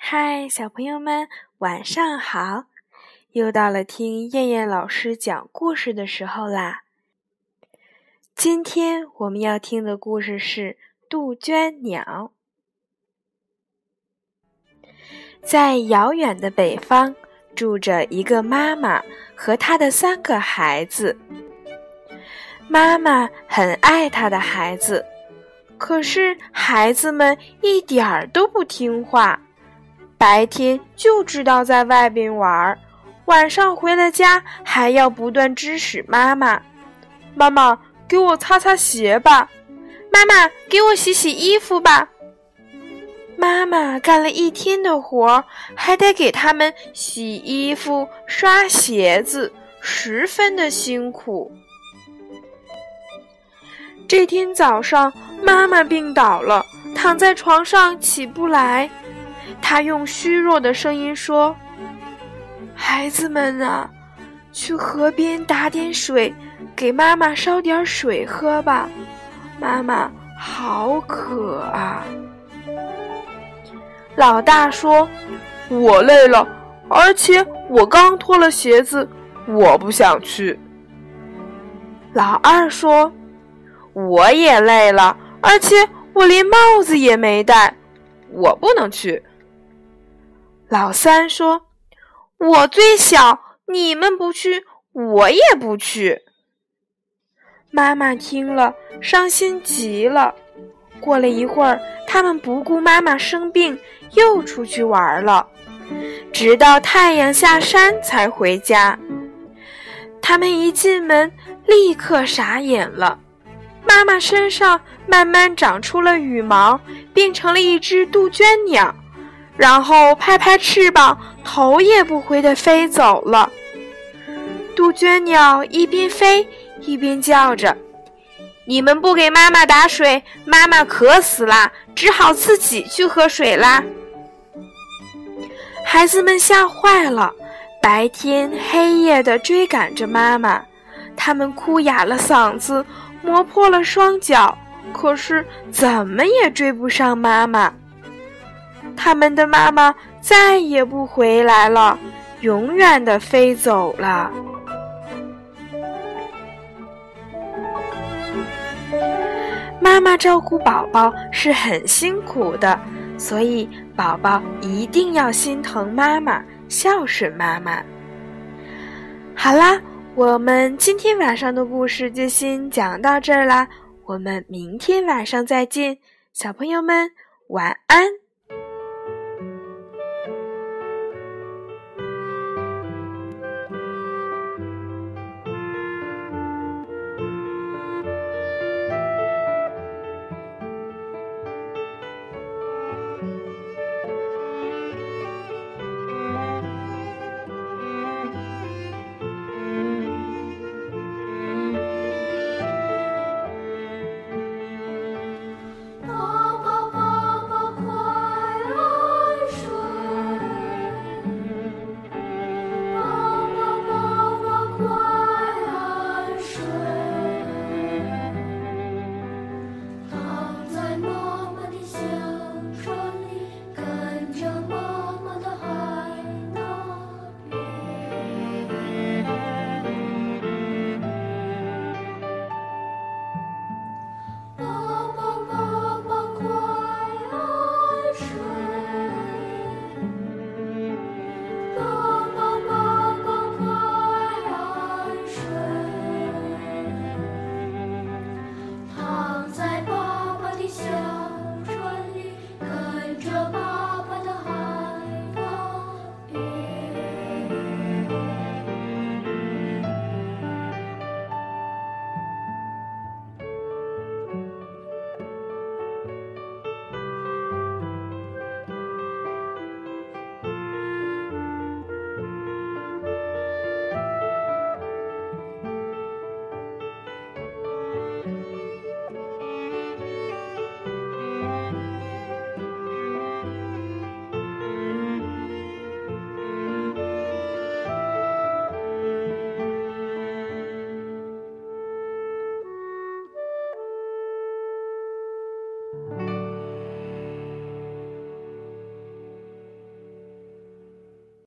嗨，小朋友们，晚上好！又到了听燕燕老师讲故事的时候啦。今天我们要听的故事是《杜鹃鸟》。在遥远的北方，住着一个妈妈和她的三个孩子。妈妈很爱她的孩子，可是孩子们一点儿都不听话。白天就知道在外边玩，晚上回了家还要不断指使妈妈：“妈妈，给我擦擦鞋吧；妈妈，给我洗洗衣服吧。”妈妈干了一天的活，还得给他们洗衣服、刷鞋子，十分的辛苦。这天早上，妈妈病倒了，躺在床上起不来。他用虚弱的声音说：“孩子们啊，去河边打点水，给妈妈烧点水喝吧。妈妈好渴啊。”老大说：“我累了，而且我刚脱了鞋子，我不想去。”老二说：“我也累了，而且我连帽子也没戴，我不能去。”老三说：“我最小，你们不去，我也不去。”妈妈听了，伤心极了。过了一会儿，他们不顾妈妈生病，又出去玩了，直到太阳下山才回家。他们一进门，立刻傻眼了。妈妈身上慢慢长出了羽毛，变成了一只杜鹃鸟。然后拍拍翅膀，头也不回地飞走了。杜鹃鸟一边飞一边叫着：“你们不给妈妈打水，妈妈渴死啦，只好自己去喝水啦。”孩子们吓坏了，白天黑夜地追赶着妈妈，他们哭哑了嗓子，磨破了双脚，可是怎么也追不上妈妈。他们的妈妈再也不回来了，永远的飞走了。妈妈照顾宝宝是很辛苦的，所以宝宝一定要心疼妈妈，孝顺妈妈。好啦，我们今天晚上的故事就先讲到这儿啦，我们明天晚上再见，小朋友们晚安。